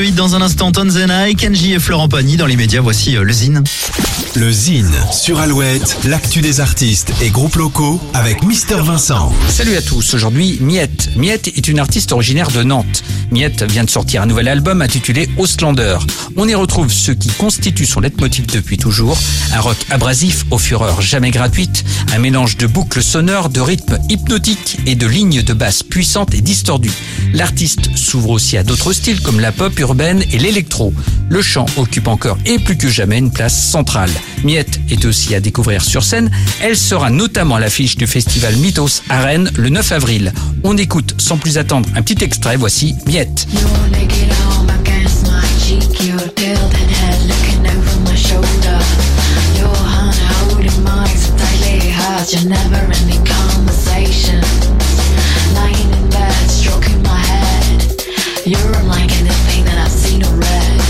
de hit dans un instant. Tonzena, Kenji et Florent Pagny. Dans les médias, voici euh, le Zine. Le Zine sur Alouette, l'actu des artistes et groupes locaux avec Mister Vincent. Salut à tous, aujourd'hui Miette. Miette est une artiste originaire de Nantes. Miette vient de sortir un nouvel album intitulé Ostlander. On y retrouve ce qui constitue son leitmotiv depuis toujours, un rock abrasif aux fureurs jamais gratuites, un mélange de boucles sonores, de rythmes hypnotiques et de lignes de basse puissantes et distordues. L'artiste s'ouvre aussi à d'autres styles comme la pop urbaine et l'électro. Le chant occupe encore et plus que jamais une place centrale. Miette est aussi à découvrir sur scène. Elle sera notamment à l'affiche du festival Mythos à Rennes le 9 avril. On écoute sans plus attendre un petit extrait. Voici Miette. You're unlike anything that I've seen or read.